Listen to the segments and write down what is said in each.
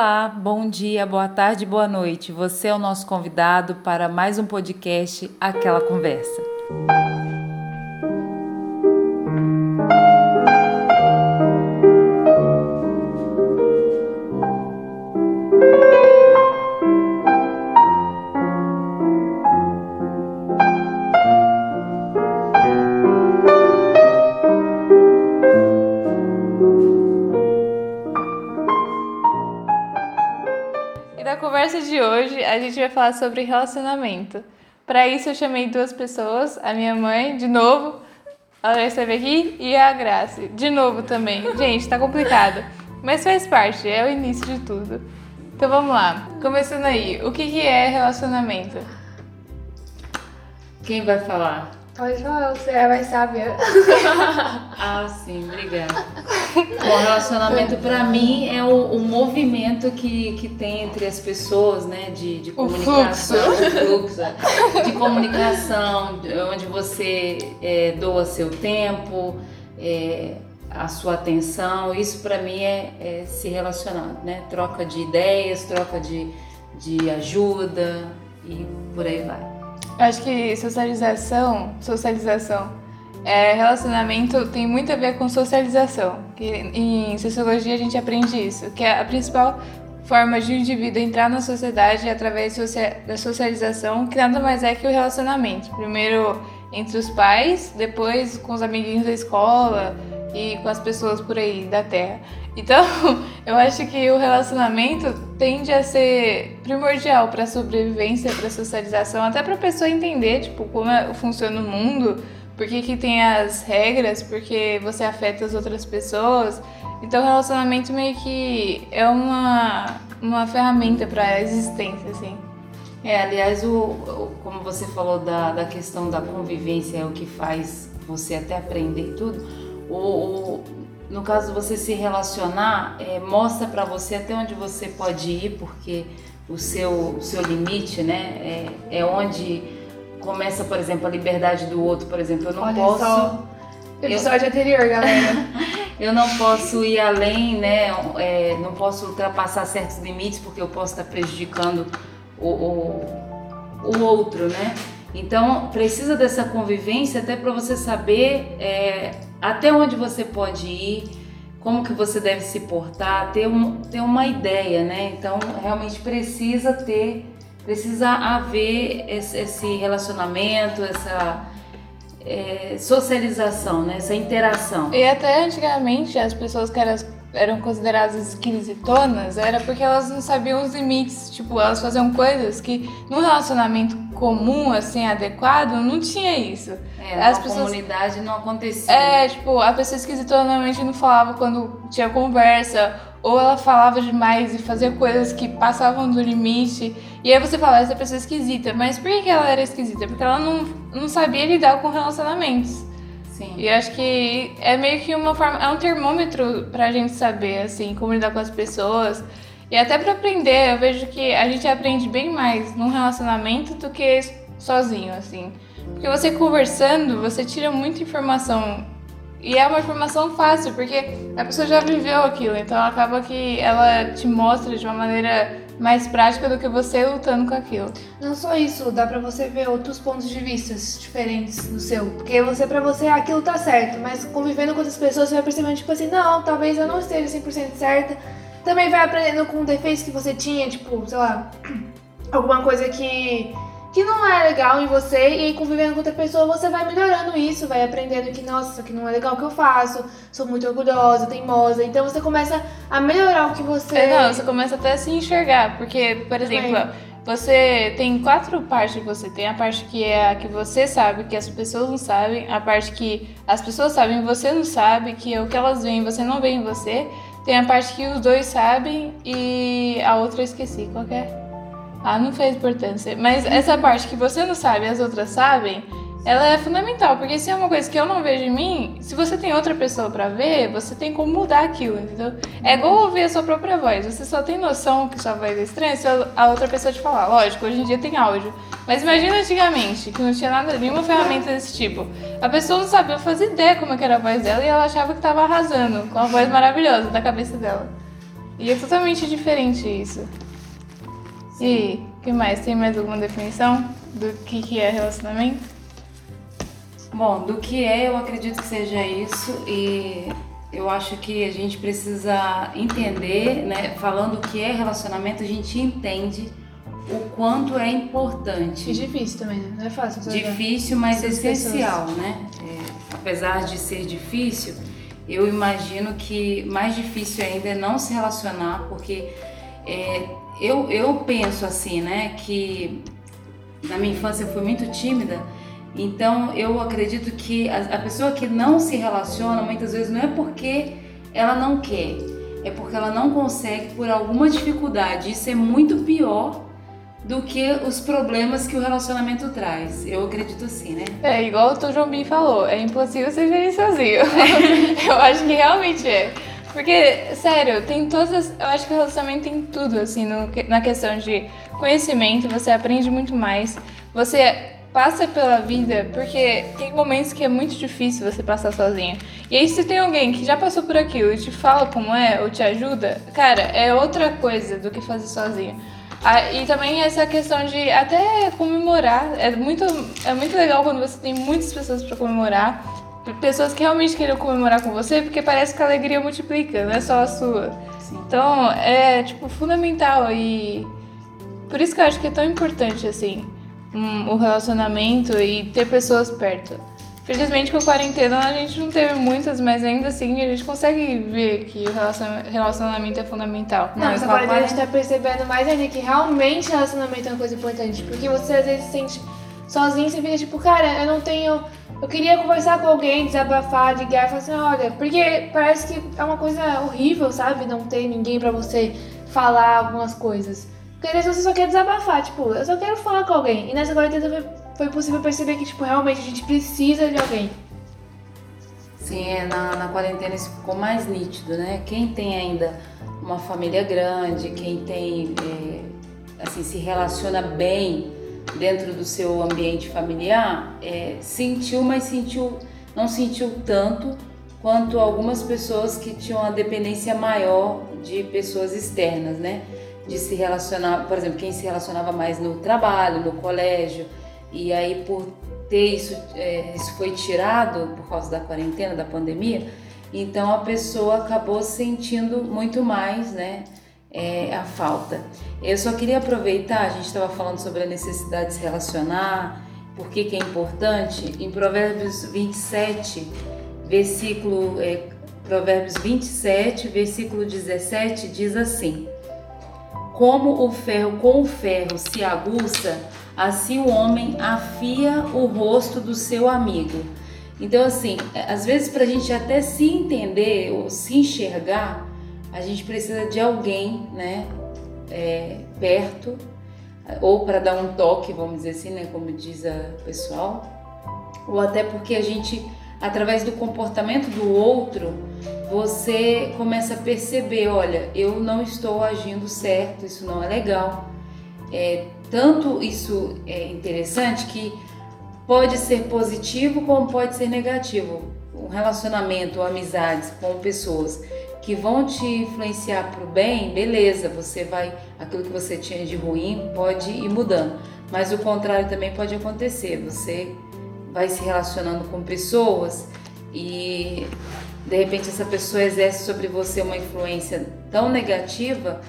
Olá, bom dia, boa tarde, boa noite. Você é o nosso convidado para mais um podcast Aquela Conversa. Falar sobre relacionamento. Para isso eu chamei duas pessoas, a minha mãe, de novo, ela esteve aqui, e a Graça, de novo também. Gente, tá complicado, mas faz parte, é o início de tudo. Então vamos lá, começando aí, o que, que é relacionamento? Quem vai falar? Pode falar, você é mais sábia. ah, sim, obrigada. O relacionamento para mim é o, o, movimento que, que tem entre as pessoas, né? De, de comunicação, o fluxo. fluxo de comunicação, onde você é, doa seu tempo, é, a sua atenção. Isso para mim é, é, se relacionar, né? Troca de ideias, troca de, de ajuda e por aí vai. Acho que socialização, socialização, é, relacionamento tem muito a ver com socialização. Que em sociologia a gente aprende isso, que é a principal forma de um indivíduo entrar na sociedade é através da socialização, que nada mais é que o relacionamento. Primeiro entre os pais, depois com os amiguinhos da escola e com as pessoas por aí da terra. Então, eu acho que o relacionamento tende a ser primordial para a sobrevivência, para a socialização, até para a pessoa entender, tipo, como é, funciona o mundo, por que, que tem as regras, porque você afeta as outras pessoas. Então, o relacionamento meio que é uma, uma ferramenta para a existência, assim. É, aliás, o, o, como você falou da, da questão da convivência, é o que faz você até aprender tudo. O, o no caso você se relacionar, é, mostra para você até onde você pode ir, porque o seu, o seu limite, né, é, é onde começa, por exemplo, a liberdade do outro, por exemplo. Eu não Olha posso. Só. Episódio eu, anterior, galera. eu não posso ir além, né? É, não posso ultrapassar certos limites porque eu posso estar prejudicando o, o, o outro, né? Então precisa dessa convivência até para você saber é, até onde você pode ir, como que você deve se portar, ter, um, ter uma ideia, né? Então realmente precisa ter, precisa haver esse, relacionamento, essa é, socialização, né? essa interação. E até antigamente as pessoas que eram, eram consideradas esquisitonas era porque elas não sabiam os limites, tipo, elas faziam coisas que no relacionamento comum, assim, adequado, não tinha isso. É, As pessoas... comunidade não acontecia. É, tipo, a pessoa esquisita normalmente não falava quando tinha conversa, ou ela falava demais e fazia coisas que passavam do limite. E aí você fala, essa pessoa é esquisita. Mas por que ela era esquisita? Porque ela não, não sabia lidar com relacionamentos. Sim. E acho que é meio que uma forma, é um termômetro pra gente saber, assim, como lidar com as pessoas. E até para aprender, eu vejo que a gente aprende bem mais num relacionamento do que sozinho, assim. Porque você conversando, você tira muita informação. E é uma informação fácil, porque a pessoa já viveu aquilo, então acaba que ela te mostra de uma maneira mais prática do que você lutando com aquilo. Não só isso, dá para você ver outros pontos de vista diferentes do seu. Porque você para você aquilo tá certo, mas convivendo com outras pessoas você vai percebendo tipo assim, não, talvez eu não esteja 100% certa também vai aprendendo com defeitos que você tinha, tipo, sei lá, alguma coisa que, que não é legal em você e aí convivendo com outra pessoa você vai melhorando isso, vai aprendendo que, nossa, isso aqui não é legal o que eu faço, sou muito orgulhosa, teimosa. Então você começa a melhorar o que você. É, não, você começa até a se enxergar, porque, por exemplo. Você tem quatro partes que você tem. A parte que é a que você sabe, que as pessoas não sabem. A parte que as pessoas sabem e você não sabe, que é o que elas veem você não vê em você. Tem a parte que os dois sabem e a outra eu esqueci. Qual é? Ah, não fez importância. Mas essa parte que você não sabe e as outras sabem, ela é fundamental, porque se é uma coisa que eu não vejo em mim, se você tem outra pessoa para ver, você tem como mudar aquilo, entendeu? É igual ouvir a sua própria voz. Você só tem noção que sua voz é estranha se a outra pessoa te falar. Lógico, hoje em dia tem áudio. Mas imagina antigamente, que não tinha nada, nenhuma ferramenta desse tipo. A pessoa não sabia fazer ideia como era a voz dela e ela achava que estava arrasando com a voz maravilhosa da cabeça dela. E é totalmente diferente isso. E o que mais? Tem mais alguma definição do que, que é relacionamento? Bom, do que é, eu acredito que seja isso e eu acho que a gente precisa entender, né? Falando o que é relacionamento, a gente entende o quanto é importante. E difícil também, né? Não é fácil. Difícil, mas essencial, né? É, apesar de ser difícil, eu imagino que mais difícil ainda é não se relacionar, porque é, eu, eu penso assim, né? Que na minha infância eu fui muito tímida, então eu acredito que a, a pessoa que não se relaciona muitas vezes não é porque ela não quer, é porque ela não consegue por alguma dificuldade. Isso é muito pior do que os problemas que o relacionamento traz. Eu acredito assim, né? É, igual o Tom Jobim falou, é impossível ser feliz sozinho. eu acho que realmente é. Porque, sério, tem todas as, Eu acho que o relacionamento tem tudo, assim, no, na questão de conhecimento, você aprende muito mais. Você passa pela vida, porque tem momentos que é muito difícil você passar sozinho. E aí, se tem alguém que já passou por aquilo e te fala como é, ou te ajuda, cara, é outra coisa do que fazer sozinho. Ah, e também essa questão de até comemorar. É muito, é muito legal quando você tem muitas pessoas para comemorar. Pessoas que realmente queiram comemorar com você, porque parece que a alegria multiplica, não é só a sua. Sim. Então, é, tipo, fundamental e... Por isso que eu acho que é tão importante, assim, um, o relacionamento e ter pessoas perto. Felizmente com a quarentena a gente não teve muitas, mas ainda assim a gente consegue ver que o relaciona- relacionamento é fundamental. Não, essa com a gente tá percebendo mais ainda que realmente relacionamento é uma coisa importante. Porque você às vezes se sente sozinho, você fica tipo, cara, eu não tenho. Eu queria conversar com alguém, desabafar, ligar e falar assim, olha, porque parece que é uma coisa horrível, sabe? Não ter ninguém pra você falar algumas coisas. Porque às vezes você só quer desabafar, tipo, eu só quero falar com alguém. E nessa quarentena foi, foi possível perceber que, tipo, realmente a gente precisa de alguém. Sim, é, na, na quarentena isso ficou mais nítido, né? Quem tem ainda uma família grande, quem tem, é, assim, se relaciona bem dentro do seu ambiente familiar, é, sentiu, mas sentiu, não sentiu tanto quanto algumas pessoas que tinham uma dependência maior de pessoas externas, né? De se relacionar, por exemplo, quem se relacionava mais no trabalho, no colégio, e aí por ter isso, é, isso foi tirado por causa da quarentena, da pandemia, então a pessoa acabou sentindo muito mais, né, é, a falta. Eu só queria aproveitar, a gente estava falando sobre a necessidade de se relacionar, por que que é importante, em Provérbios 27, versículo, é, Provérbios 27, versículo 17, diz assim, como o ferro com o ferro se aguça, assim o homem afia o rosto do seu amigo. Então, assim, às vezes para a gente até se entender ou se enxergar, a gente precisa de alguém, né, é, perto, ou para dar um toque, vamos dizer assim, né, como diz o pessoal, ou até porque a gente, através do comportamento do outro, você começa a perceber, olha, eu não estou agindo certo, isso não é legal. É, tanto isso é interessante que pode ser positivo como pode ser negativo. Um relacionamento, amizades com pessoas que vão te influenciar para o bem, beleza, você vai, aquilo que você tinha de ruim pode ir mudando. Mas o contrário também pode acontecer. Você vai se relacionando com pessoas e de repente essa pessoa exerce sobre você uma influência tão negativa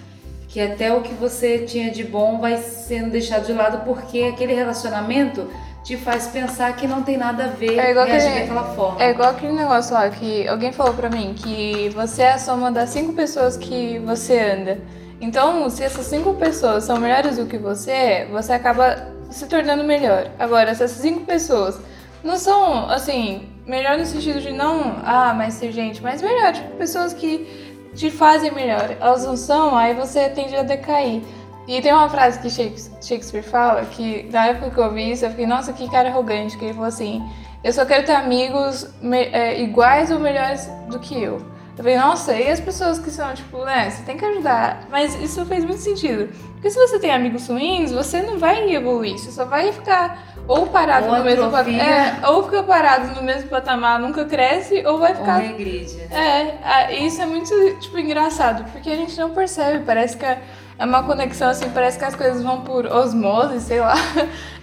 que até o que você tinha de bom vai sendo deixado de lado porque aquele relacionamento te faz pensar que não tem nada a ver É igual reagir aquele- daquela forma. É igual aquele negócio lá que alguém falou pra mim que você é a soma das cinco pessoas que você anda. Então, se essas cinco pessoas são melhores do que você, você acaba se tornando melhor. Agora, se essas cinco pessoas não são, assim, melhor no sentido de não, ah, mais ser gente, mas melhor, tipo, pessoas que te fazem melhor. Elas não são, aí você tende a decair. E tem uma frase que Shakes- Shakespeare fala que na época que eu vi isso, eu fiquei, nossa, que cara arrogante, que ele falou assim, eu só quero ter amigos me- é, iguais ou melhores do que eu. Eu falei, nossa, e as pessoas que são, tipo, né, você tem que ajudar. Mas isso fez muito sentido. Porque se você tem amigos ruins, você não vai evoluir, você só vai ficar ou parado Ou no mesmo patamar. É, ou fica parado no mesmo patamar, nunca cresce, ou vai Ou ficar regride. é, a- isso é muito, tipo, engraçado, porque a gente não percebe, parece que é é uma conexão, assim, parece que as coisas vão por osmose, sei lá.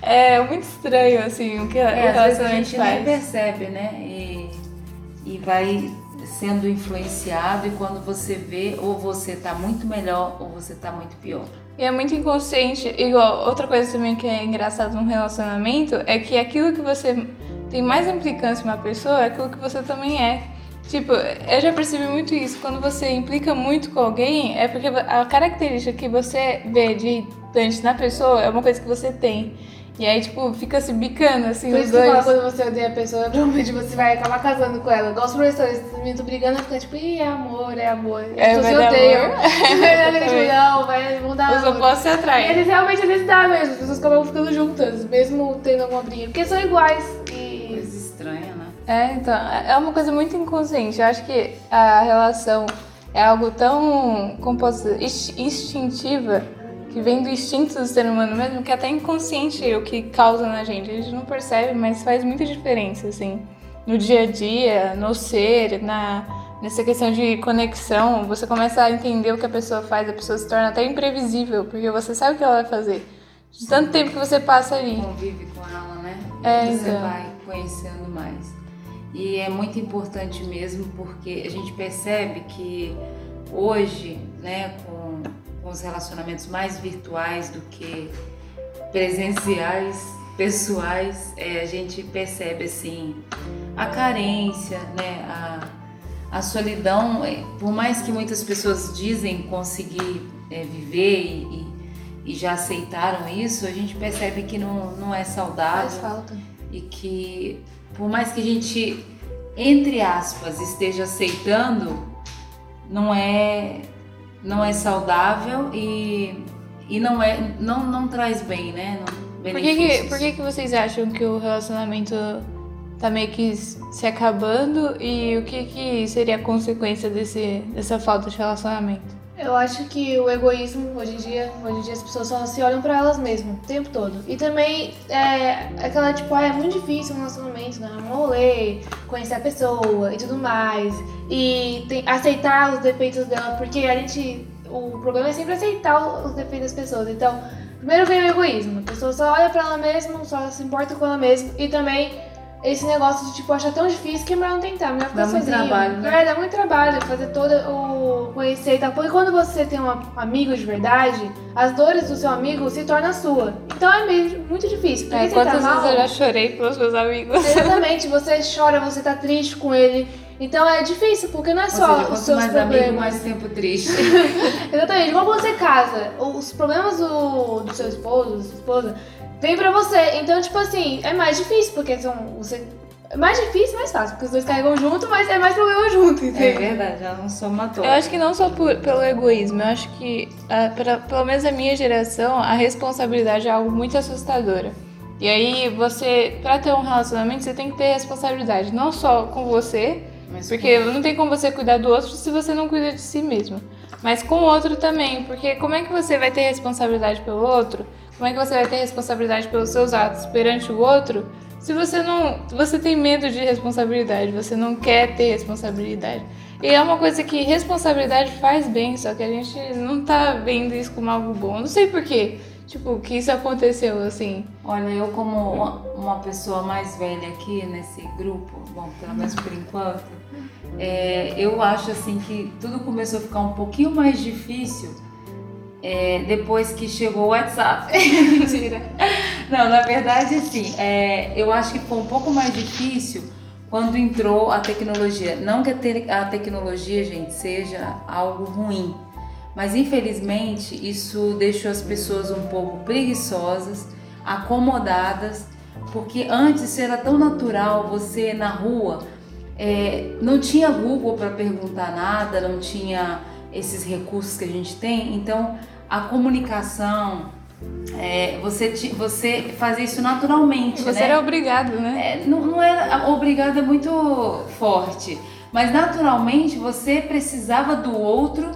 É muito estranho, assim, o que É, o às vezes a relacionamento gente nem faz. percebe, né? E, e vai sendo influenciado e quando você vê, ou você tá muito melhor ou você tá muito pior. E é muito inconsciente. Igual, outra coisa também que é engraçado num relacionamento é que aquilo que você tem mais implicância em uma pessoa é aquilo que você também é. Tipo, eu já percebi muito isso. Quando você implica muito com alguém, é porque a característica que você vê de irritante na pessoa é uma coisa que você tem. E aí, tipo, fica se bicando, assim, Por os dois. quando você odeia a pessoa, provavelmente você vai acabar casando com ela. Igual os professores, tô brigando, fica tipo, ih, é amor, é amor. É, vai se odeiam. amor. É, tipo, não, vai mudar Os opostos se E atraem. eles realmente vezes dá mesmo, as pessoas acabam ficando juntas, mesmo tendo alguma briga. Porque são iguais e. É, então, é uma coisa muito inconsciente. Eu acho que a relação é algo tão, inst- instintiva, que vem do instinto do ser humano mesmo, que é até inconsciente o que causa na gente. A gente não percebe, mas faz muita diferença, assim, no dia a dia, no ser, na, nessa questão de conexão. Você começa a entender o que a pessoa faz, a pessoa se torna até imprevisível, porque você sabe o que ela vai fazer. De tanto tempo que você passa ali. Convive com ela, né? É, você então. vai conhecendo mais. E é muito importante mesmo porque a gente percebe que hoje, né, com, com os relacionamentos mais virtuais do que presenciais, pessoais, é, a gente percebe assim a carência, né, a, a solidão. é, Por mais que muitas pessoas dizem conseguir é, viver e, e- e já aceitaram isso, a gente percebe que não, não é saudável Faz falta. e que por mais que a gente entre aspas esteja aceitando não é não é saudável e, e não é não, não traz bem né não, Por que, que, por que, que vocês acham que o relacionamento tá meio que se acabando e o que, que seria a consequência desse, dessa falta de relacionamento? Eu acho que o egoísmo, hoje em dia, hoje em dia as pessoas só se olham pra elas mesmas o tempo todo. E também é aquela tipo, ah, é muito difícil um relacionamento, né? Um rolê, conhecer a pessoa e tudo mais. E tem- aceitar os defeitos dela, porque a gente. O problema é sempre aceitar os defeitos das pessoas. Então, primeiro vem o egoísmo. A pessoa só olha pra ela mesma, só se importa com ela mesma. E também esse negócio de, tipo, achar tão difícil que é melhor não tentar, melhor ficar Dá muito sozinho. trabalho, né? É, dá muito trabalho fazer todo o conhecer e tal. Porque quando você tem um amigo de verdade, as dores do seu amigo se tornam sua. Então é meio, muito difícil. Porque É, você tá quantas mal, vezes eu já chorei pelos meus amigos? Exatamente, você chora, você tá triste com ele. Então é difícil, porque não é só seja, os seus mais amigo problemas. mais tempo triste Exatamente, igual quando você casa, os problemas do, do seu esposo, da sua esposa, vem pra você. Então, tipo assim, é mais difícil, porque são. Você, é mais difícil e mais fácil, porque os dois carregam junto, mas é mais problema junto, é entendeu? verdade já não sou uma Eu acho que não só por- pelo egoísmo, eu acho que, ah, pra- pelo menos a minha geração, a responsabilidade é algo muito assustadora. E aí, você, pra ter um relacionamento, você tem que ter responsabilidade, não só com você, Mas porque não tem como você cuidar do outro se você não cuida de si mesmo. Mas com o outro também, porque como é que você vai ter responsabilidade pelo outro? Como é que você vai ter responsabilidade pelos seus atos perante o outro? Se você não, você tem medo de responsabilidade, você não quer ter responsabilidade. E é uma coisa que responsabilidade faz bem, só que a gente não tá vendo isso como algo bom. Não sei porquê, tipo, que isso aconteceu assim. Olha, eu como uma, uma pessoa mais velha aqui nesse grupo, bom, pelo menos por enquanto, é, eu acho assim que tudo começou a ficar um pouquinho mais difícil é, depois que chegou o WhatsApp. Mentira. Não, na verdade, assim, é, eu acho que foi um pouco mais difícil quando entrou a tecnologia. Não que a, te- a tecnologia, gente, seja algo ruim, mas infelizmente isso deixou as pessoas um pouco preguiçosas, acomodadas, porque antes era tão natural você na rua, é, não tinha Google para perguntar nada, não tinha esses recursos que a gente tem, então a comunicação, é, você, você fazia isso naturalmente, Você né? era obrigado, né? É, não, não era obrigada é muito forte, Mas naturalmente você precisava do outro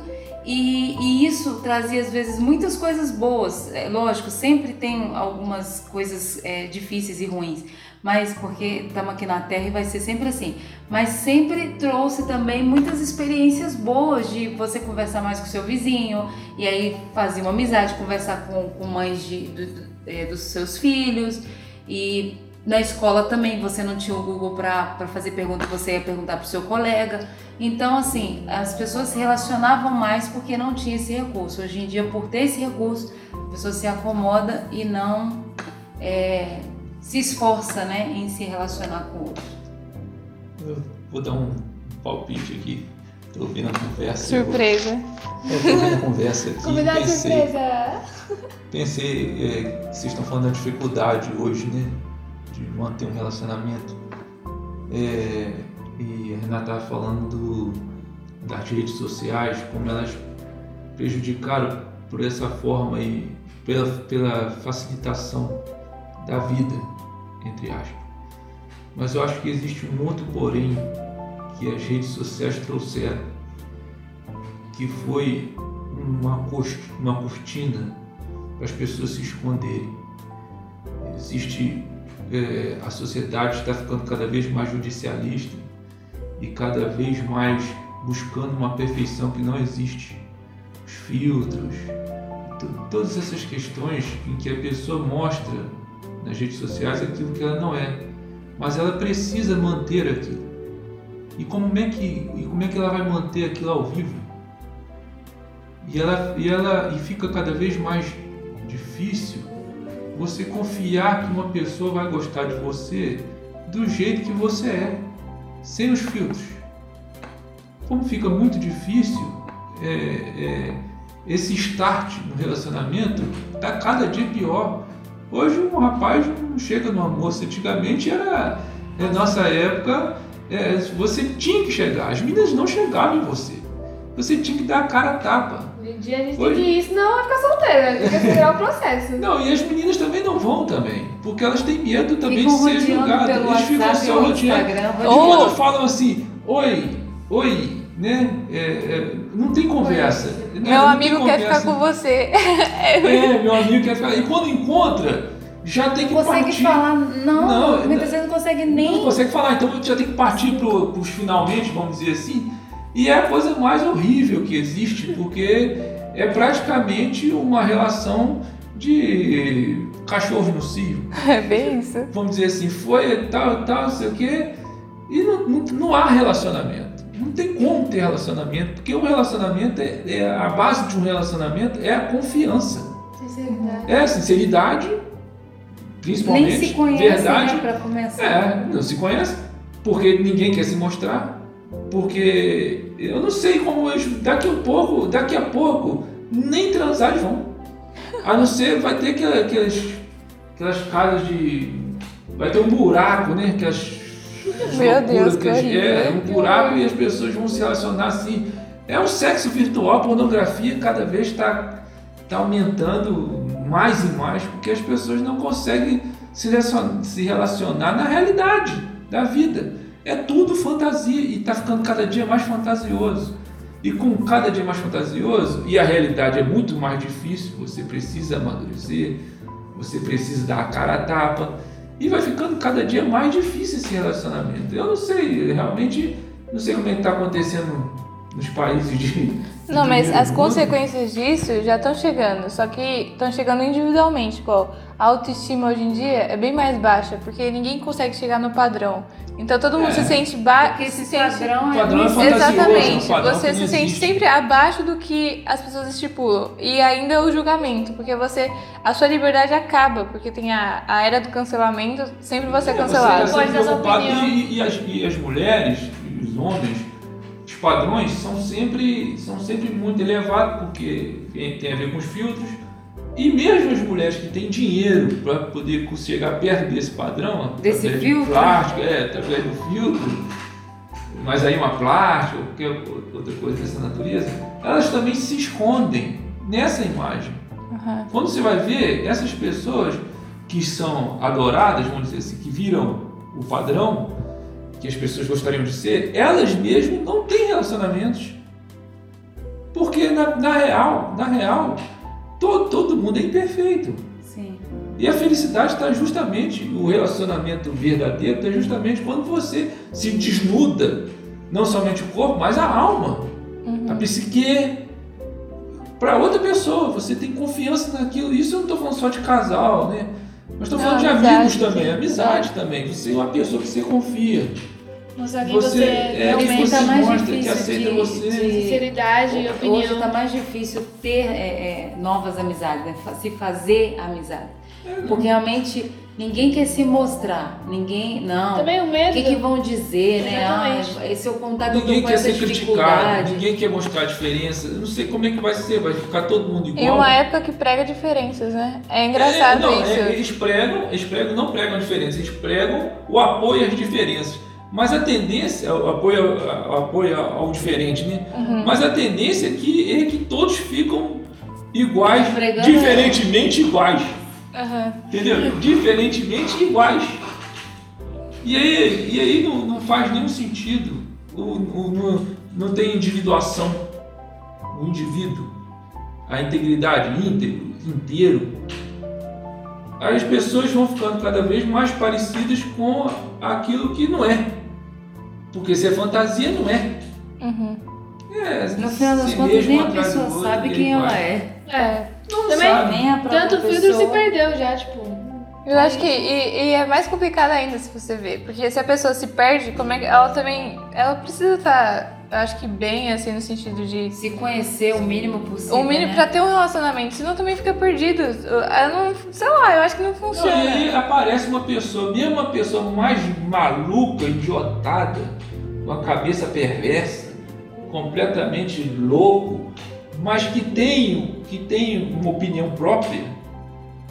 e, e, isso trazia às vezes muitas coisas boas. É, lógico, sempre tem algumas coisas é, difíceis e ruins, mas porque estamos aqui na Terra e vai ser sempre assim. Mas sempre trouxe também muitas experiências boas de você conversar mais com seu vizinho e aí fazer uma amizade, conversar com, com mães de, do, é, dos seus filhos e na escola também você não tinha o Google para fazer pergunta, você ia perguntar para o seu colega. Então, assim, as pessoas se relacionavam mais porque não tinha esse recurso. Hoje em dia, por ter esse recurso, a pessoa se acomoda e não é, se esforça né, em se relacionar com o outro. Eu vou dar um palpite aqui. Estou ouvindo a conversa. Surpresa. Estou ouvindo a conversa aqui. Convidado pensei, surpresa! Pensei é, que vocês estão falando da dificuldade hoje, né? de manter um relacionamento. É, e a Renata estava falando do, das redes sociais, como elas prejudicaram por essa forma e pela, pela facilitação da vida, entre aspas. Mas eu acho que existe um outro porém que as redes sociais trouxeram, que foi uma, uma cortina para as pessoas se esconderem. Existe é, a sociedade está ficando cada vez mais judicialista e cada vez mais buscando uma perfeição que não existe. Os filtros, todas essas questões em que a pessoa mostra nas redes sociais aquilo que ela não é, mas ela precisa manter aquilo. E como é que, e como é que ela vai manter aquilo ao vivo? E ela, e ela e fica cada vez mais difícil você confiar que uma pessoa vai gostar de você do jeito que você é, sem os filtros. Como fica muito difícil é, é, esse start no relacionamento, está cada dia pior. Hoje um rapaz não chega numa moça, antigamente era, na nossa época, é, você tinha que chegar, as meninas não chegavam em você. Você tinha que dar a cara a tapa. Hoje em dia a gente Hoje... tem que ir, senão vai ficar solteira, tem que acelerar o processo. Não, e as meninas também não vão também, porque elas têm medo também de ser julgadas. Eles ficam só rodeando. E quando falam assim, oi, oi, né? É, é, não tem conversa. Né? Meu não amigo quer ficar com você. é, meu amigo quer ficar. E quando encontra, já tem que consegue partir. falar, não, não muitas vezes não consegue nem. Não consegue falar, então já tem que partir para os finalmente, vamos dizer assim e é a coisa mais horrível que existe, porque é praticamente uma relação de cachorro no cio. É bem isso. Vamos dizer assim, foi tal, tal, não sei o quê, e não, não, não há relacionamento. Não tem como ter relacionamento, porque um relacionamento é, é, a base de um relacionamento é a confiança. Sinceridade. É a sinceridade, principalmente. Nem se conhece, verdade. Né, começar. É, não se conhece, porque ninguém quer se mostrar porque eu não sei como eles, daqui a pouco, daqui a pouco, nem transar eles vão. A não ser, vai ter aquelas, aquelas casas de. Vai ter um buraco, né? Aquelas. Meu Deus, que é, um buraco e as pessoas vão se relacionar assim. É um sexo virtual, pornografia cada vez está tá aumentando mais e mais, porque as pessoas não conseguem se relacionar, na realidade da vida. É tudo fantasia e está ficando cada dia mais fantasioso. E com cada dia mais fantasioso, e a realidade é muito mais difícil, você precisa amadurecer, você precisa dar a cara a tapa, e vai ficando cada dia mais difícil esse relacionamento. Eu não sei, realmente, não sei como é que está acontecendo nos países de. Não, mas as mundo. consequências disso já estão chegando, só que estão chegando individualmente. Igual, a autoestima hoje em dia é bem mais baixa, porque ninguém consegue chegar no padrão. Então todo mundo é. se sente baixo. Porque esse sente... padrão é, padrão é Exatamente. Padrão você se sente sempre abaixo do que as pessoas estipulam. E ainda o julgamento, porque você. A sua liberdade acaba, porque tem a, a era do cancelamento, sempre você é, é cancelado. Você tá Pode e, e, as, e as mulheres, os homens, os padrões são sempre, são sempre muito elevados, porque tem a ver com os filtros e mesmo as mulheres que têm dinheiro para poder chegar perto desse padrão, desse filtro, de plástico, é, através do filtro, mas aí uma plástica ou qualquer outra coisa dessa natureza, elas também se escondem nessa imagem. Uhum. Quando você vai ver essas pessoas que são adoradas, vamos dizer assim, que viram o padrão, que as pessoas gostariam de ser, elas mesmas não têm relacionamentos. Porque na, na real, na real, todo, todo mundo é imperfeito. Sim. E a felicidade está justamente, o relacionamento verdadeiro está justamente quando você se desnuda, não somente o corpo, mas a alma, a psique, para outra pessoa. Você tem confiança naquilo. Isso eu não estou falando só de casal, né? Mas estou falando de amigos também, amizade também. Você é uma pessoa que você confia. Mostrar quem Você você é realmente quem você tá mais mostra, que difícil aceita de- você. de- Sinceridade e opinião. Hoje está mais difícil ter é, é, novas amizades, né? Se fazer amizade. Porque realmente ninguém quer se mostrar, ninguém. Não. Também o O medo. que, que vão dizer, né? Ah, Exatamente. esse é o contato Ninguém com quer essa ser criticado, ninguém quer mostrar a diferença. Eu não sei como é que vai ser, vai ficar todo mundo igual. Em uma época que prega diferenças, né? É engraçado É, não, isso. é, eles pregam, eles pregam, não pregam a diferença, eles pregam o apoio às diferenças. Mas a tendência, o apoio, apoio ao diferente, né? Uhum. Mas a tendência é que, é que todos ficam iguais, Pregando- diferentemente iguais. Aham. Entendeu? Diferentemente iguais. E aí, e aí não, não faz nenhum sentido. O, o- não, não tem individuação. O indivíduo, a integridade, íntegro, inteiro. As pessoas vão ficando cada vez mais parecidas com aquilo que não é. Porque se é fantasia, não é. Uhum. é No final das contas, nem a pessoa outro, sabe quem ela é. É. Não Também- sabe. Nem a própria Tanto o filtro pessoa. se perdeu já, tipo. Eu acho que e, e é mais complicado ainda se você ver, porque se a pessoa se perde, como é que ela também, ela precisa estar, eu acho que bem assim no sentido de Se conhecer o mínimo possível. o mínimo né? pra ter um relacionamento, senão também fica perdido. Eu não, sei lá, eu acho que não Não, funciona. e aí aparece uma pessoa, mesmo uma pessoa mais maluca, idiotada, com a cabeça perversa, completamente louco, mas que tem, que tem uma opinião própria,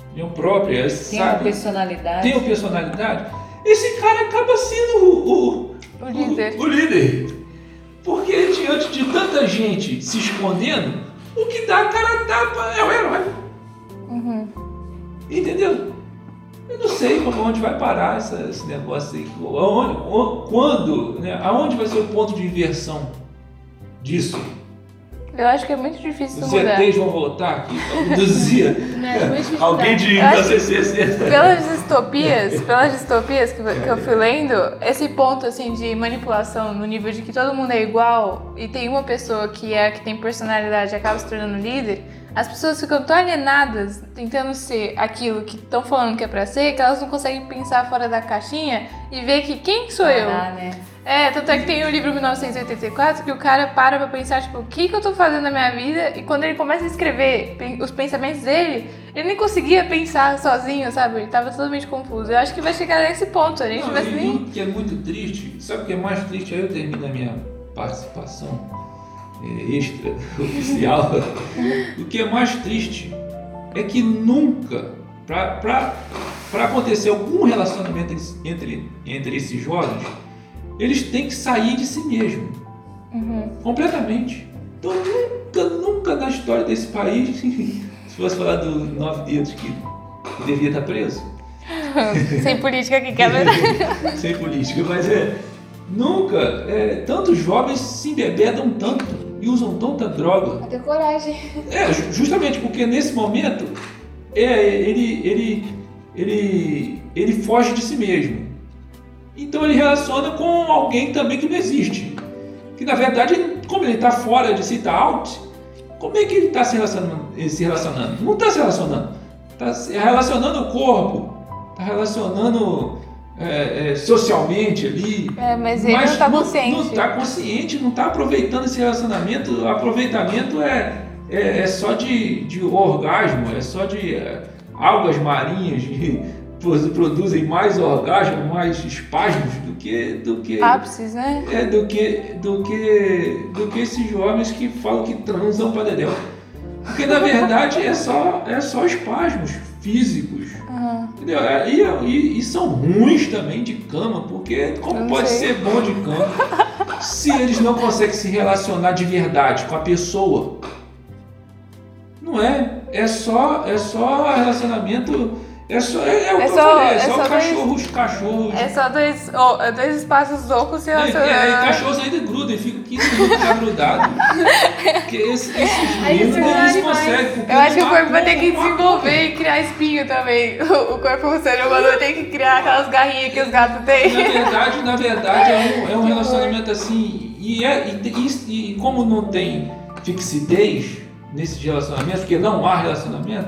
opinião própria, Tem uma sabe? personalidade. Tem uma personalidade. Esse cara acaba sendo o, o, O líder. o, o líder. Porque diante de tanta gente se escondendo, o que dá a cara tapa é o herói. Uhum. Entendeu? Eu não sei como onde vai parar essa- esse negócio aí. Aonde, quando, né? Aonde vai ser o ponto de inversão disso? Eu acho que é muito difícil Os mudar. ETs vão voltar aqui para produzir difícil alguém de Eu acho 1960. Pelas distopias, pelas distopias que, que eu fui lendo, esse ponto assim de manipulação no nível de que todo mundo é igual e tem uma pessoa que é a que tem personalidade e acaba se tornando líder, as pessoas ficam tão alienadas tentando ser aquilo que estão falando que é pra ser, que elas não conseguem pensar fora da caixinha e ver que quem sou eu? Parar, né? É, tanto é que tem o livro 1984 que o cara para pra pensar, tipo, o que, que eu tô fazendo na minha vida? E quando ele começa a escrever os pensamentos dele, ele nem conseguia pensar sozinho, sabe? Ele tava totalmente confuso. Eu acho que vai chegar nesse ponto, a gente Não, vai e nem. o que é muito triste, sabe o que é mais triste? Aí eu termino a minha participação extra oficial. o que é mais triste é que nunca, para acontecer algum relacionamento entre, entre esses jovens, eles têm que sair de si mesmo. Uhum. Completamente. Então nunca, nunca na história desse país, se fosse falar do nove dedos que, que devia estar preso, Sem política aqui, quer ver? sem política, mas é. Nunca é, tantos jovens se embebedam tanto e usam tanta droga. Ter coragem. É, ju- justamente porque nesse momento é, ele, ele, ele, ele foge de si mesmo. Então ele relaciona com alguém também que não existe. Que na verdade, como ele está fora de si, está out, como é que ele está se relacionando, eh, se relacionando? Não está se relacionando. Está se relacionando o corpo, está relacionando é, é, socialmente ali. É, mas ele não tá consciente. Não está consciente, não está aproveitando esse relacionamento. O aproveitamento é, é, é só de, de orgasmo, é só de é, algas marinhas que pro- produzem mais orgasmo, mais espasmos do que do que Ápices, né? é do que do que do que esses jovens que falam que transam para dedéu. Porque na verdade é só é só espasmos físicos. Uhum. Entendeu? É, E, e- e são ruins também de cama, porque como pode sei. ser bom de cama se eles não conseguem se relacionar de verdade com a pessoa? Não é? É só, é só relacionamento É só, é, é o É que eu só- falei, é é só, só dois- cachorros, cachorros. É só dois, é dois espaços loucos se E, e, e relacionando. cachorros ainda grudam e ficam 15 minutos já grudados. Porque esse, esses isso é eles demais. conseguem. Eu acho que o corpo vai ter que desenvolver e criar espinho também. O corpo o ser humano vai ter que criar aquelas garrinhas que os gatos Na têm. verdade, na verdade é um, é um relacionamento assim. E, é, e, e- e como não tem fixidez nesses relacionamentos, porque não há relacionamento,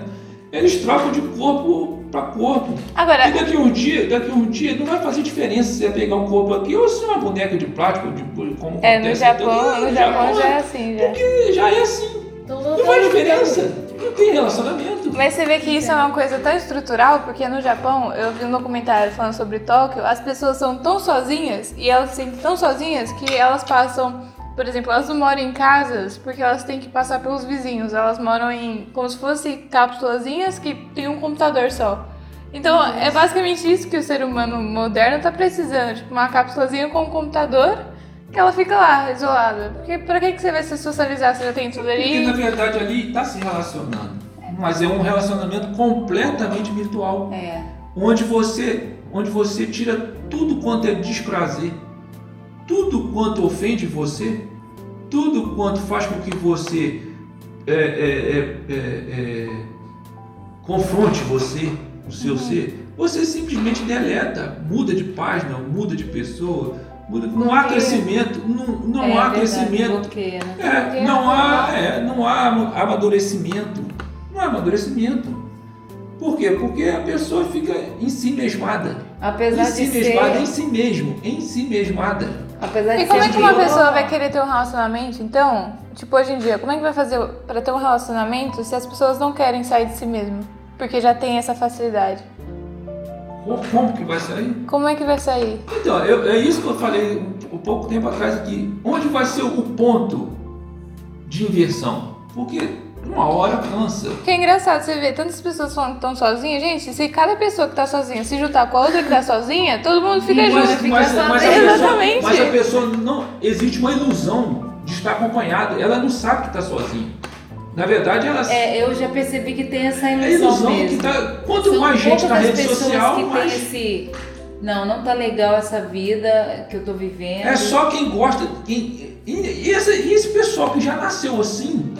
eles trocam de corpo para corpo. Agora, E daqui a um dia, daqui um dia não vai fazer diferença se você pegar um corpo aqui ou se é uma boneca de plástico, de, como é, no acontece Japão, todo- no Japão já é assim, já. porque já é assim. Então, Não faz diferença. Não tem relacionamento. Mas você vê que isso é uma coisa tão estrutural, porque no Japão, eu vi um documentário falando sobre Tóquio, as pessoas são tão sozinhas, e elas se sentem tão sozinhas, que elas passam, por exemplo, elas não moram em casas, porque elas têm que passar pelos vizinhos, elas moram em, como se fossem cápsulazinhas que tem um computador só. Então, é basicamente isso que o ser humano moderno tá precisando, tipo, uma cápsulazinha com um computador, que ela fica lá, isolada. Porque pra que, que você vai se socializar se já tem tudo Porque ali? na verdade ali está se relacionando. Mas é um relacionamento completamente virtual. É. onde você, onde você tira tudo quanto é desprazer, tudo quanto ofende você, tudo quanto faz com que você é, é, é, é, é, confronte você, o seu ser, você simplesmente deleta, muda de página, muda de pessoa, muda, não há crescimento, não, não é há verdade, crescimento, bloqueia, né? não há, não há amadurecimento. Não há amadurecimento. Por quê? Porque a pessoa fica em si mesmada. Apesar em si de mesmada, em ser, si mesmo. Em si mesmada. Apesar de E como é que uma pessoa vai querer ter um relacionamento, então? Tipo, hoje em dia, como é que vai fazer pra ter um relacionamento se as pessoas não querem sair de si mesmo? Porque já tem essa facilidade. Como, como que vai sair? Como é que vai sair? Então, eu- é isso que eu falei um, um pouco tempo atrás aqui. Onde vai ser o ponto de inversão? Porque uma hora cansa. Porque é engraçado você ver tantas pessoas falando que estão sozinhas. Gente, se cada pessoa que tá sozinha se juntar com a outra que tá sozinha, todo mundo fica Mas- junto. fica mas, mas, só- a pessoa, Exatamente. mas a pessoa não. Existe uma ilusão de estar acompanhada. Ela não sabe que está sozinha. Na verdade, ela É, eu já percebi que tem essa É ilusão, ilusão mesmo. que tá. Quanto São mais gente na as rede social, que mais. tem esse. Não, não tá legal essa vida que eu tô vivendo. É só quem gosta. Quem, e esse, e esse pessoal que já nasceu assim.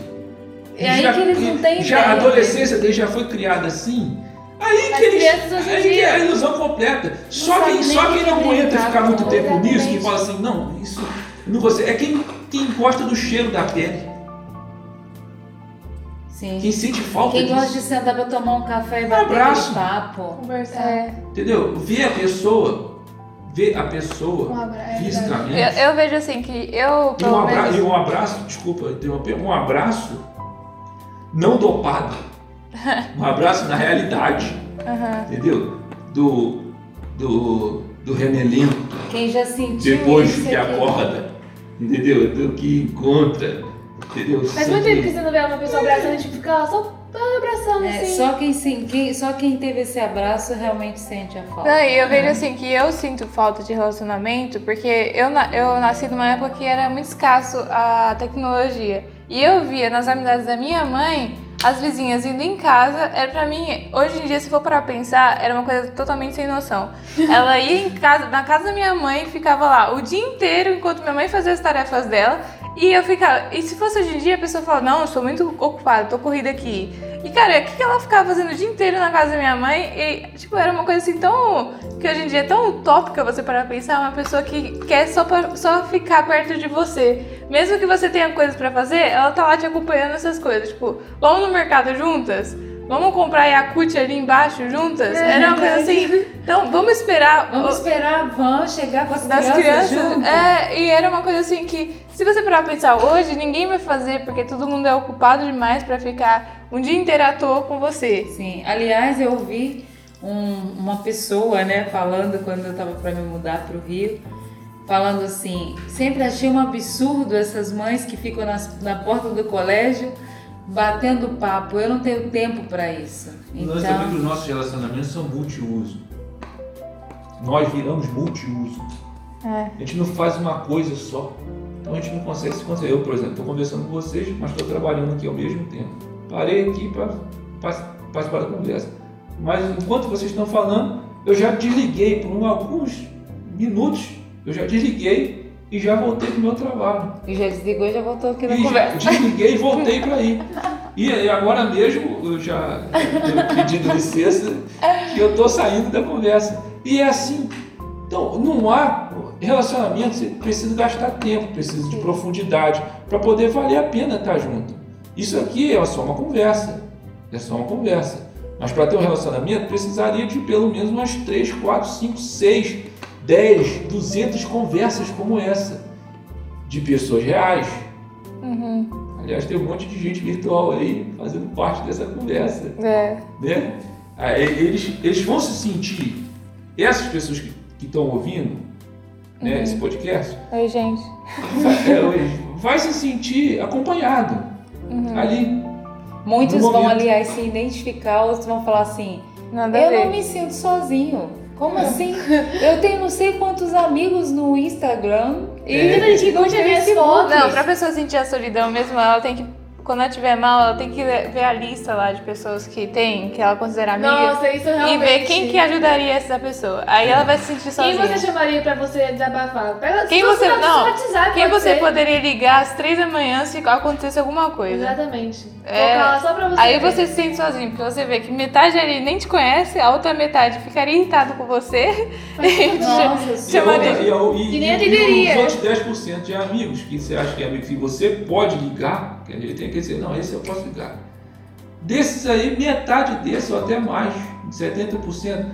É aí que eles não têm Já a ideia. adolescência dele já foi criada assim. Aí As que eles. Aí que é a ilusão completa. Só quem, só quem não aguenta ficar muito tempo nisso, que Exatamente. fala assim, não, isso. Não você. É quem, quem gosta do cheiro da pele. Sim. Quem sente falta Quem disso. gosta de sentar pra tomar um café e bater abraço. aquele papo. Conversar É. Entendeu? Ver a pessoa. Ver a pessoa abra- é fisicamente. Eu, eu vejo assim que eu, E um, abra- menos. e um abraço, desculpa interromper, um abraço não dopado. Um abraço na realidade, Aham. entendeu? Do, do, do remelento, Quem já sentiu depois isso que aqui? acorda, entendeu? Do que encontra, entendeu? Faz muito tempo que você não vê uma pessoa abraçando, tipo, fica só abraçando É, assim. só, quem, sim- quem, só quem teve esse abraço realmente sente a falta. Não, e eu vejo assim que eu sinto falta de relacionamento porque eu, eu nasci numa época que era muito escasso a tecnologia. E eu via nas amizades da minha mãe as vizinhas indo em casa, era pra mim, hoje em dia, se for para pensar, era uma coisa totalmente sem noção. Ela ia em casa, na casa da minha mãe, ficava lá o dia inteiro enquanto minha mãe fazia as tarefas dela. E eu ficava. E se fosse hoje em dia, a pessoa fala: Não, eu sou muito ocupada, tô corrida aqui. E cara, o que, ela ficava fazendo o dia inteiro na casa da minha mãe? E, tipo, era uma coisa assim tão. que hoje em dia é tão utópica você parar pra pensar, uma pessoa que quer só, pra- só ficar perto de você. Mesmo que você tenha coisas pra fazer, ela tá lá te acompanhando essas coisas. Tipo, vamos no mercado juntas? Vamos comprar Yakut ali embaixo juntas? É era uma coisa assim. Então, vamos esperar. Vamos esperar a van chegar com as das crianças, crianças. É, e era uma coisa assim que, se você parar pra pensar hoje, ninguém vai fazer, porque todo mundo é ocupado demais pra ficar um dia inteiro à toa com você. Sim, aliás, eu ouvi um- uma pessoa, né, falando quando eu tava para me mudar pro Rio, falando assim, sempre achei um absurdo essas mães que ficam nas- na porta do colégio batendo papo. Eu não tenho tempo para isso. Nós também que Então, os nossos relacionamentos são multiuso. Nós viramos multiuso. É. A gente não faz uma coisa só. Então a gente não consegue se concentrar. Eu, por exemplo, estou conversando com vocês, mas estou trabalhando aqui ao mesmo tempo. Parei aqui para participar da conversa. mas enquanto vocês estão falando, eu já desliguei por um, alguns minutos, eu já desliguei e já voltei pro meu trabalho. E já desligou e já voltou aqui na E já conversa. desliguei e voltei para aí. E agora mesmo eu já pedindo licença que eu estou saindo da conversa. E é assim. Então, não há relacionamento, você precisa gastar tempo, precisa de profundidade para poder valer a pena estar junto. Isso aqui é só uma conversa. É só uma conversa. Mas para ter um relacionamento, precisaria de pelo menos umas 3, 4, 5, 6, 10, 200 conversas como essa. De pessoas reais. Uhum. Aliás, tem um monte de gente virtual aí fazendo parte dessa conversa, É. né? Aí Eles, eles vão se sentir, essas pessoas que estão ouvindo né, esse podcast, Oi, gente. vai, é, hoje, vai se sentir acompanhado ali. Muitos vão, aliás, se identificar, outros vão falar assim: Nada a Eu não me sinto sozinho. Como assim? Eu tenho não sei quantos amigos no Instagram e Tem muita gente curte as minhas fotos. Não, pra pessoa sentir a solidão mesmo, ela tem que. Quando ela estiver mal, ela tem que ver a lista lá de pessoas que tem, que ela considera amiga. Nossa, isso e realmente. ver quem que ajudaria essa pessoa. Aí ela vai se sentir Quem sozinha. você chamaria pra você desabafar? Pega Quem você- no não, WhatsApp, Quem você ser. poderia ligar às três da manhã se acontecesse alguma coisa? Exatamente. É. Colocar lá só pra você. Aí ver. você se sente sozinho, porque você vê que metade ali nem te conhece, a outra metade ficaria irritado com você. Nossa, E, Chamaria- e, a- e, Que nem e- atenderia. e os outros 10% de amigos que você acha que é amigo que você pode ligar, ele tem que dizer, não, esse eu posso ligar. Desses aí, metade desses, ou até mais, 70%,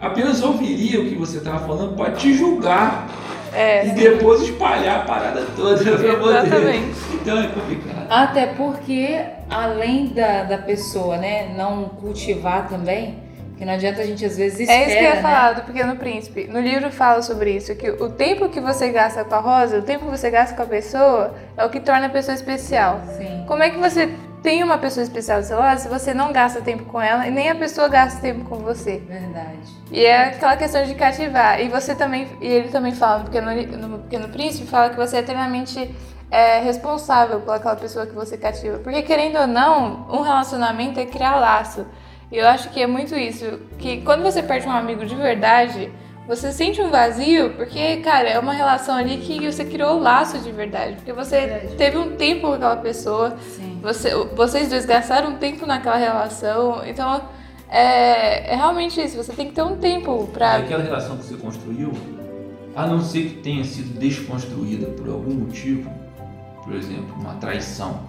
apenas ouviria o que você estava falando para te julgar É. e depois espalhar a parada toda para poder. Então é complicado. Até porque, além da, da pessoa, né, não cultivar também, porque não adianta a gente às vezes espera, É isso que eu ia né? falar do Pequeno Príncipe. No livro fala sobre isso, que o tempo que você gasta com a Rosa, o tempo que você gasta com a pessoa, é o que torna a pessoa especial. Sim. Como é que você tem uma pessoa especial do seu lado se você não gasta tempo com ela e nem a pessoa gasta tempo com você? Verdade. E é aquela questão de cativar. E você também, e ele também fala no Pequeno, no Pequeno Príncipe, fala que você é eternamente é, responsável pelaquela pessoa que você cativa. Porque querendo ou não, um relacionamento é criar laço. E eu acho que é muito isso, que quando você perde um amigo de verdade, você sente um vazio, porque, cara, é uma relação ali que você criou laço de verdade. Porque você Verdade. teve um tempo com aquela pessoa, Sim. você, vocês dois gastaram um tempo naquela relação, então é, é realmente isso, você tem que ter um tempo pra. Aquela relação que você construiu, a não ser que tenha sido desconstruída por algum motivo, por exemplo, uma traição.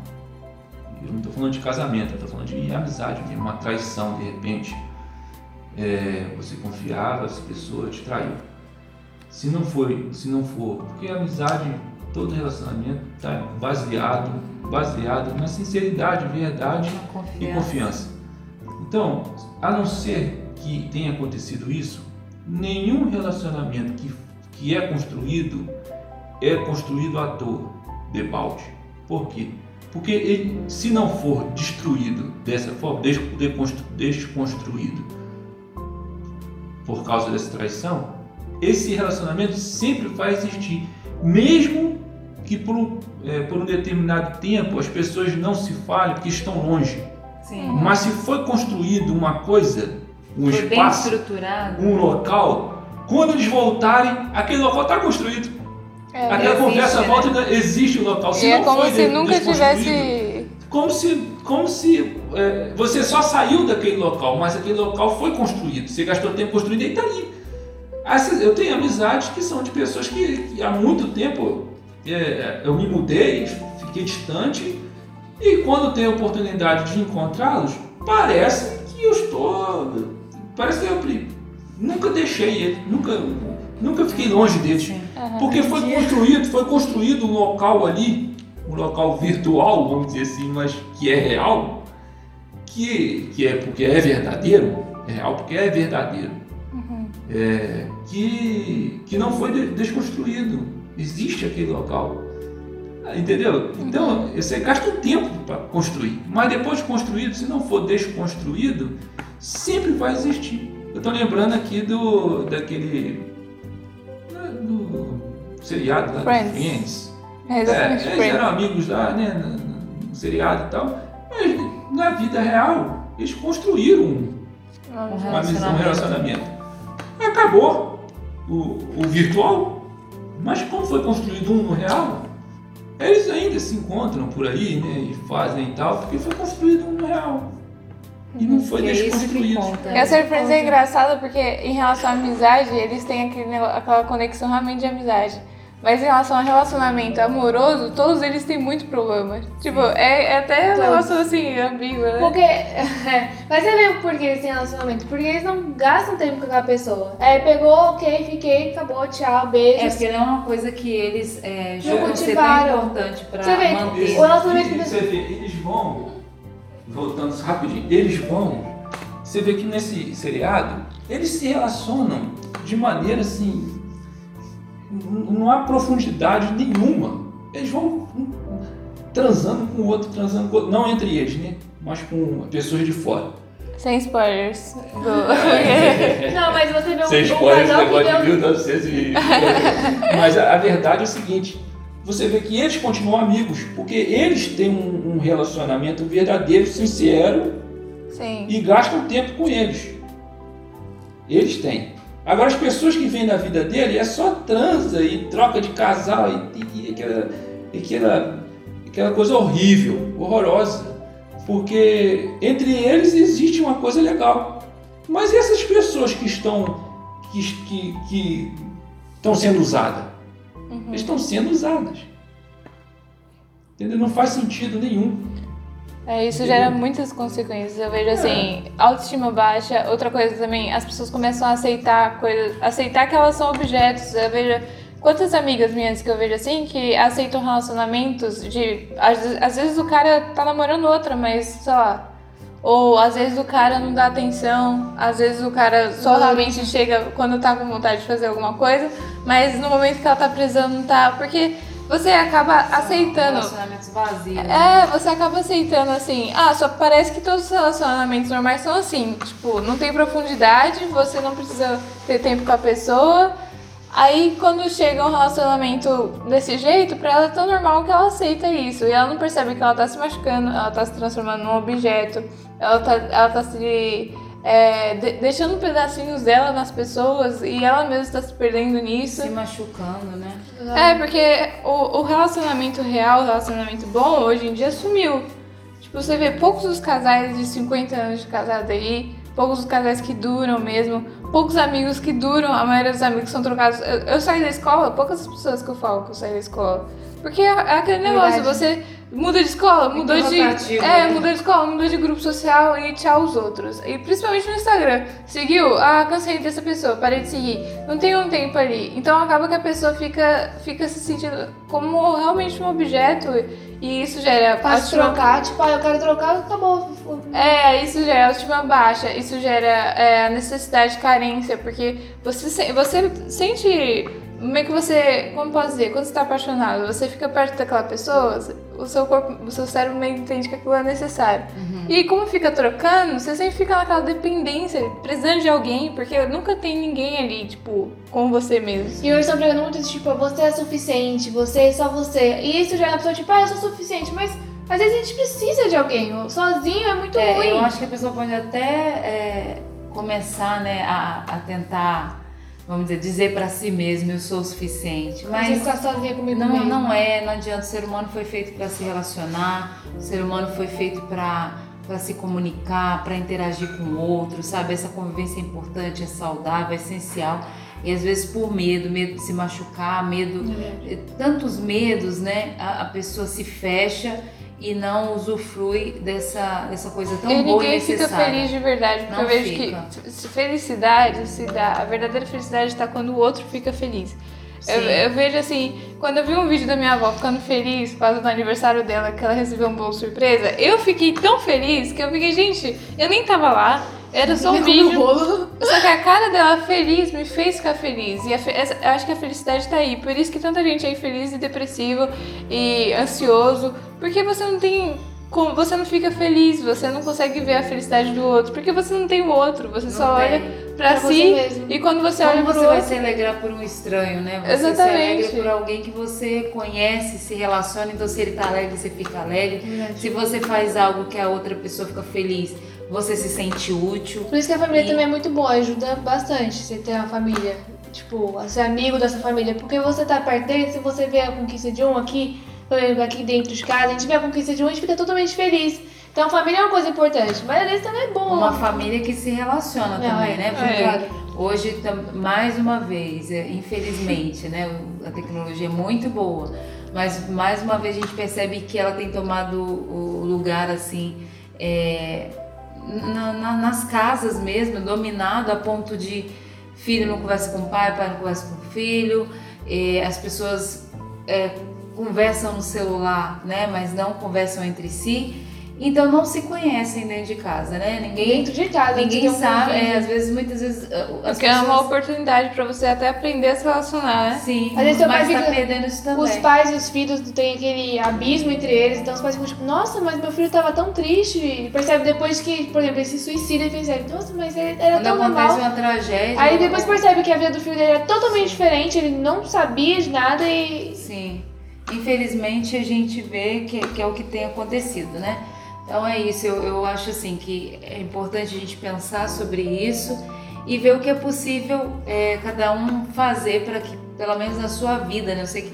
Eu não estou falando de casamento, eu estou falando de amizade mesmo, uma traição de repente. É, você confiava, essa pessoa te traiu. Se não foi, se não for, porque a amizade, todo relacionamento está baseado, baseado na sinceridade, verdade Uma e confiança. confiança. Então, a não ser que tenha acontecido isso, nenhum relacionamento que, que é construído é construído à toa, de balde. Por quê? Porque ele, se não for destruído dessa forma, desconstruído por causa dessa traição, esse relacionamento sempre vai existir, mesmo que por um, eh, por um determinado tempo as pessoas não se falem porque estão longe. Sim. Mas se foi construído uma coisa, um Foi bem espaço, estruturado. um local, quando eles voltarem, aquele local está construído. É, Aquela existe, conversa né? volta ainda existe o local. Se é como se nunca tivesse. Como se, como se é, você só saiu daquele local, mas aquele local foi construído. Você gastou tempo construindo e está ali. Eu tenho amizades que são de pessoas que, que há muito tempo é, eu me mudei, fiquei distante, e quando tenho a oportunidade de encontrá-los, parece que eu estou. Parece que eu nunca deixei ele, nunca, nunca fiquei longe deles. Porque foi construído, foi construído um local ali, um local virtual, vamos dizer assim, mas que é real, que, que é porque é verdadeiro, é real porque é verdadeiro, é, que, que não foi de- desconstruído. Existe aquele local. Entendeu? Então, você gasta um tempo para construir. Mas depois de construído, se não for desconstruído, sempre vai existir. Eu estou lembrando aqui do daquele seriado lá Friends. do Friends. É, É, exatamente. eles Friends. eram amigos lá, né, no, no seriado e tal. Mas na vida real, eles construíram um, Não, Um visão, um relacionamento. relacionamento. Acabou o, o virtual, mas como foi construído um no real, eles ainda se encontram por aí, né, e fazem e tal, porque foi construído um no real. E não foi E é isso que desconstruído. conta. E a surpresa é engraçada porque em relação à amizade, eles têm aquele, aquela conexão realmente de amizade. Mas em relação ao relacionamento amoroso, todos eles têm muito problema. Tipo, é, é até um negócio assim, ambíguo, né? Porque. Mas você vê por que eles têm relacionamento? Porque eles não gastam tempo com aquela pessoa. É, pegou, ok, fiquei, acabou, tchau, beijo. É, porque não é uma coisa que eles é, julgam ser tão importante pra Você vê, manter. o relacionamento você vê, eles vão, voltando rapidinho, eles vão, você vê que nesse seriado, eles se relacionam de maneira assim, não há profundidade nenhuma. Eles vão um, transando com o outro, transando com o outro, não entre eles, né? Mas com pessoas de fora. Sem spoilers. Do... Não, mas você vê um, Sem um spoiler, esse casal que negócio de deu. 1900 e... Mas a, a verdade é o seguinte, você vê que eles continuam amigos, porque eles têm um, um relacionamento verdadeiro, sincero, Sim. e gastam tempo com eles. Eles têm. Agora as pessoas que vêm na vida dele é só transa e troca de casal e, e- e aquela, aquela, aquela coisa horrível, horrorosa. Porque entre eles existe uma coisa legal. Mas e essas pessoas que estão que, que, que estão sendo usadas? Eles estão sendo usadas. Entendeu? Não faz sentido nenhum. É, isso gera muitas consequências. Eu vejo assim, autoestima baixa. Outra coisa também, as pessoas começam a aceitar coisas, aceitar que elas são objetos. Eu vejo quantas amigas minhas que eu vejo assim que aceitam relacionamentos de às, às vezes o cara tá namorando outra, mas sei lá. Ou às vezes o cara não dá atenção, às vezes o cara só realmente chega quando tá com vontade de fazer alguma coisa, mas no momento que ela tá precisando não tá. Porque você acaba aceitando. Relacionamentos vazios. É, você acaba aceitando assim. Ah, só parece que todos os relacionamentos normais são assim. Tipo, não tem profundidade, você não precisa ter tempo com a pessoa. Aí quando chega um relacionamento desse jeito, pra ela é tão normal que ela aceita isso. E ela não percebe que ela tá se machucando, ela tá se transformando num objeto, ela tá, ela tá se. é, de- deixando pedacinhos dela nas pessoas e ela mesma tá se perdendo nisso. Se machucando, né? É, porque o, o relacionamento real, o relacionamento bom, hoje em dia sumiu. Tipo, você vê poucos os casais de 50 anos de casado aí, poucos os casais que duram mesmo, poucos amigos que duram, a maioria dos amigos são trocados. Eu, eu saí da escola, poucas pessoas que eu falo que eu saí da escola. Porque é, é aquele negócio, Verdade. você muda de escola, mudou de. É, né? mudou de escola, mudou de grupo social e tchau os outros. E principalmente no Instagram. Seguiu? Ah, cansei dessa pessoa, parei de seguir. Não tem um tempo ali. Então acaba que a pessoa fica, fica se sentindo como realmente um objeto. E isso gera. Autoestima- trocar, tipo, ah, eu quero trocar, acabou. é, isso gera autoestima baixa, isso gera é, a necessidade de carência, porque você, você sente. Como é que você. Como posso dizer? Quando você tá apaixonado, você fica perto daquela pessoa, o seu corpo, o seu cérebro meio que entende que aquilo é necessário. E como fica trocando, você sempre fica naquela dependência, precisando de alguém, porque nunca tem ninguém ali, tipo, com você mesmo. E hoje estão pregando muito isso, tipo, você é suficiente, você é só você. E isso já é a pessoa, tipo, ah, eu sou suficiente, mas às vezes a gente precisa de alguém. Sozinho é muito É, ruim. eu acho que a pessoa pode até é, começar né, a, a tentar, vamos dizer, dizer pra si mesmo, eu sou o suficiente. Você Mas ficar sozinha comigo não, mesmo. não é, não adianta. O ser humano foi feito para se relacionar, o ser humano foi feito para para se comunicar, para interagir com o outro, sabe? Essa convivência é importante, é saudável, é essencial. E às vezes por medo, medo de se machucar, medo, eh, tantos medos, né? A, a pessoa se fecha e não usufrui dessa, dessa coisa tão e boa e ninguém fica necessária. feliz de verdade, porque Não eu vejo fica. que felicidade se dá, a verdadeira felicidade está quando o outro fica feliz. Eu, eu vejo assim, quando eu vi um vídeo da minha avó ficando feliz por causa do aniversário dela, que ela recebeu um bolo surpresa, eu fiquei tão feliz que eu fiquei, gente, eu nem tava lá, era só um vídeo. Só que a cara dela feliz me fez ficar feliz. E fe- eu acho que a felicidade tá aí. Por isso que tanta gente é infeliz e depressivo e ansioso. Porque você não tem. Você não fica feliz, você não consegue ver a felicidade do outro. Porque você não tem o outro. Você só Não olha tem. pra, Pra você si. E quando você Como olha pro você vai outro. se alegrar por um estranho, né? Você Exatamente. se alegra por alguém que você conhece, se relaciona, então se ele tá alegre, você fica alegre. Se você faz algo que a outra pessoa fica feliz, você se sente útil. Por isso que a família E- também é muito boa, ajuda bastante você ter uma família. Tipo, ser amigo dessa família. Porque você tá perto dele, se você vê a conquista de um aqui, por exemplo, aqui dentro de casa, a gente vê a conquista de um, a gente fica totalmente feliz. Então, a família é uma coisa importante, mas às vezes também é bom. Uma família que se relaciona Não, também, é, né? é. Porque Claro. hoje, mais uma vez, é, infelizmente, né? A tecnologia é muito boa, mas mais uma vez a gente percebe que ela tem tomado o lugar assim. é, na- na- nas casas mesmo, dominado a ponto de filho não conversa com o pai, pai não conversa com o filho, as pessoas é, conversam no celular, né, mas não conversam entre si, então não se conhecem dentro de casa, né? Ninguém, Dentro de casa, ninguém um sabe, é, às vezes, muitas vezes uh, as Porque é uma pessoas... oportunidade pra você até aprender a se relacionar, né? Sim, Às vezes mas tá fica- perdendo isso também. Os pais e os filhos têm aquele abismo entre eles, então os pais ficam tipo, nossa, mas meu filho tava tão triste. E percebe depois que, por exemplo, ele se suicida e percebe, nossa, mas ele era Quando tão acontece normal. uma tragédia... Aí depois percebe que a vida do filho dele era totalmente diferente, ele não sabia de nada e. Sim. Infelizmente a gente vê que, que é o que tem acontecido, né? Então é isso, eu, eu acho assim que é importante a gente pensar sobre isso e ver o que é possível é, cada um fazer para que, pelo menos na sua vida, né? Eu sei que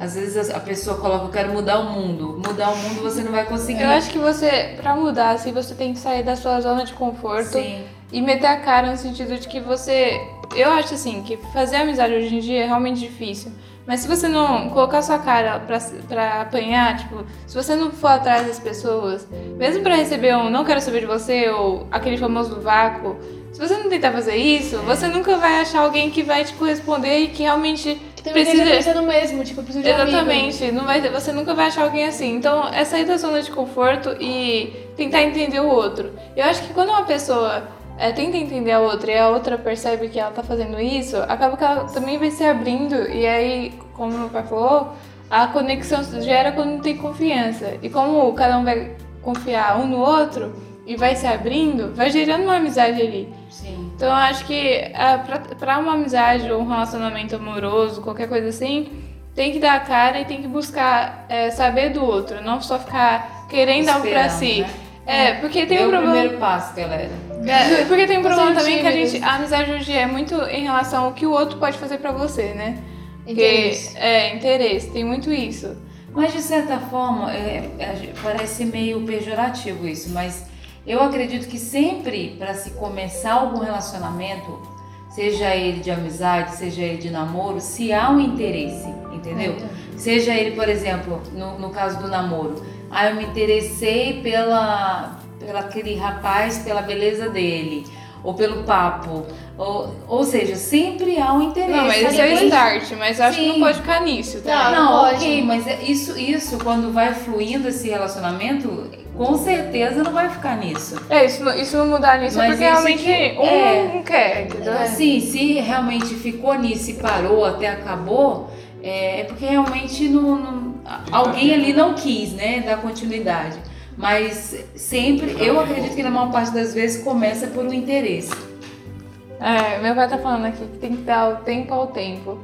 às vezes a pessoa coloca, eu quero mudar o mundo. Mudar o mundo você não vai conseguir. Eu acho que você, pra mudar, assim, você tem que sair da sua zona de conforto Sim, e meter a cara no sentido de que você. Eu acho assim, que fazer amizade hoje em dia é realmente difícil. Mas se você não colocar sua cara pra, pra apanhar, tipo, se você não for atrás das pessoas, mesmo pra receber um não quero saber de você ou aquele famoso vácuo, se você não tentar fazer isso, você nunca vai achar alguém que vai, tipo, responder e que realmente que também precisa. pensando mesmo, tipo, eu preciso de um. Exatamente, não vai, você nunca vai achar alguém assim. Então, é sair da zona de conforto e tentar entender o outro. Eu acho que quando uma pessoa é, tenta entender a outra e a outra percebe que ela tá fazendo isso, acaba que ela também vai se abrindo. E aí, como meu pai falou, a conexão gera quando tem confiança. E como cada um vai confiar um no outro e vai se abrindo, vai gerando uma amizade ali. sim. Então eu acho que pra, pra uma amizade ou um relacionamento amoroso, qualquer coisa assim, tem que dar a cara e tem que buscar é, saber do outro, não só ficar querendo algo pra Esperando, si. né? É, porque tem um o problema. primeiro passo, galera. É, porque tem um problema sejam também que a gente. A amizade hoje é muito em relação ao que o outro pode fazer pra você, né? Porque, Interesse. é, interesse, tem muito isso. Mas de certa forma, é, é, parece meio pejorativo isso, mas eu acredito que sempre para se começar algum relacionamento, seja ele de amizade, seja ele de namoro, se há um interesse, entendeu? Seja ele, por exemplo, no, no caso do namoro, ah, eu me interessei pela, pela aquele rapaz, pela beleza dele, ou pelo papo, ou, ou seja, sempre há um interesse. Não, mas esse é o start, mas acho que Sim. não pode ficar nisso, tá? Não, não, pode. ok, mas é isso, isso, quando vai fluindo esse relacionamento, com certeza não vai ficar nisso. É, isso, não- isso não mudar nisso é Mas porque isso realmente que- um é. não quer, entendeu? Sim, se realmente ficou nisso e parou até acabou, é, é porque realmente não, não- alguém ali não quis, né, dar continuidade. Mas sempre, eu acredito que na maior parte das vezes começa por um interesse. É, meu pai tá falando aqui que tem que dar o tempo ao tempo.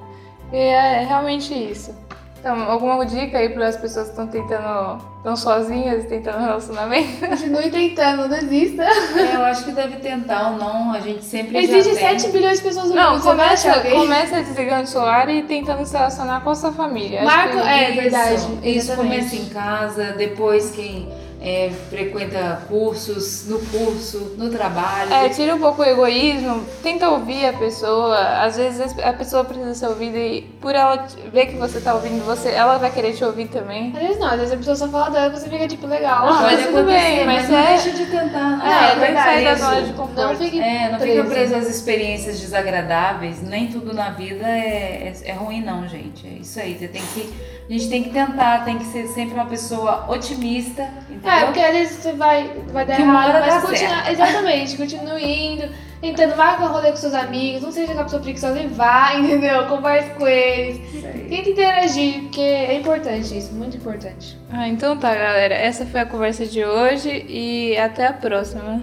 E é realmente isso. Então, alguma dica aí para as pessoas que estão tentando, estão sozinhas e tentando relacionamento? Continue tentando, não desista. É, eu acho que deve tentar ou não, a gente sempre Existe já tem. 7 bilhões de pessoas no Não, mundo, começa, começa desligando o celular e tentando se relacionar com a sua família. Que- é, Isso, verdade, Isso exatamente. começa em casa, depois quem é, frequenta cursos, no curso, no trabalho. É, tira um pouco o egoísmo, tenta ouvir a pessoa. Às vezes a pessoa precisa ser ouvida e por ela ver que você tá ouvindo você, ela vai querer te ouvir também. Às vezes não, às vezes a pessoa só fala dela e você fica tipo, legal. Ah, mas tudo bem, mas, mas não é- deixa de tentar. Não, É, não tem que sair da zona de conforto. Não fique É, não fica preso. preso às experiências desagradáveis. Nem tudo na vida é, é, é ruim, não, gente. É isso aí. Você tem que, a gente tem que tentar, tem que ser sempre uma pessoa otimista, entendeu? É, porque às vezes você vai, vai dar Que errado, hora mas dá continua, exatamente, continue indo, tentando, vai com rolê com seus amigos, não seja aquela pessoa preguiçosa e vá, entendeu? Converse com eles, tenta interagir, porque é importante isso, muito importante. Ah, então tá, galera. Essa foi a conversa de hoje e até a próxima.